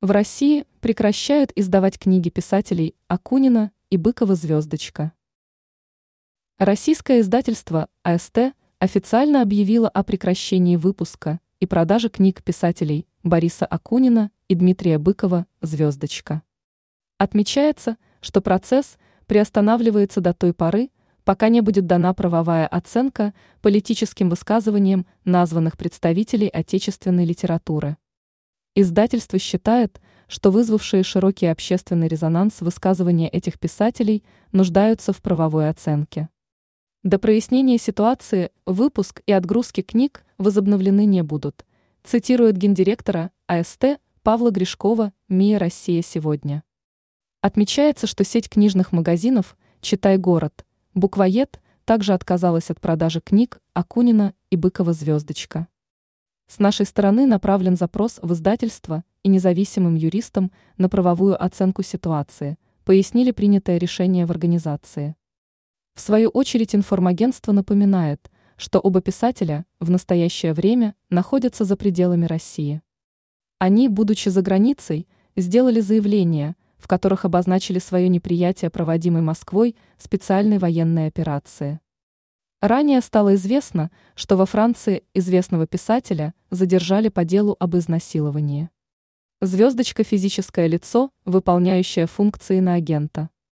В России прекращают издавать книги писателей Акунина и Быкова «Звездочка». Российское издательство АСТ официально объявило о прекращении выпуска и продажи книг писателей Бориса Акунина и Дмитрия Быкова «Звездочка». Отмечается, что процесс приостанавливается до той поры, пока не будет дана правовая оценка политическим высказываниям названных представителей отечественной литературы. Издательство считает, что вызвавшие широкий общественный резонанс высказывания этих писателей нуждаются в правовой оценке. До прояснения ситуации выпуск и отгрузки книг возобновлены не будут, цитирует гендиректора АСТ Павла Гришкова «МИА Россия сегодня». Отмечается, что сеть книжных магазинов «Читай город» «Буквоед» также отказалась от продажи книг Акунина и Быкова «Звездочка». С нашей стороны направлен запрос в издательство и независимым юристам на правовую оценку ситуации, пояснили принятое решение в организации. В свою очередь информагентство напоминает, что оба писателя в настоящее время находятся за пределами России. Они, будучи за границей, сделали заявления, в которых обозначили свое неприятие проводимой Москвой специальной военной операции. Ранее стало известно, что во Франции известного писателя задержали по делу об изнасиловании. Звездочка – физическое лицо, выполняющее функции на агента.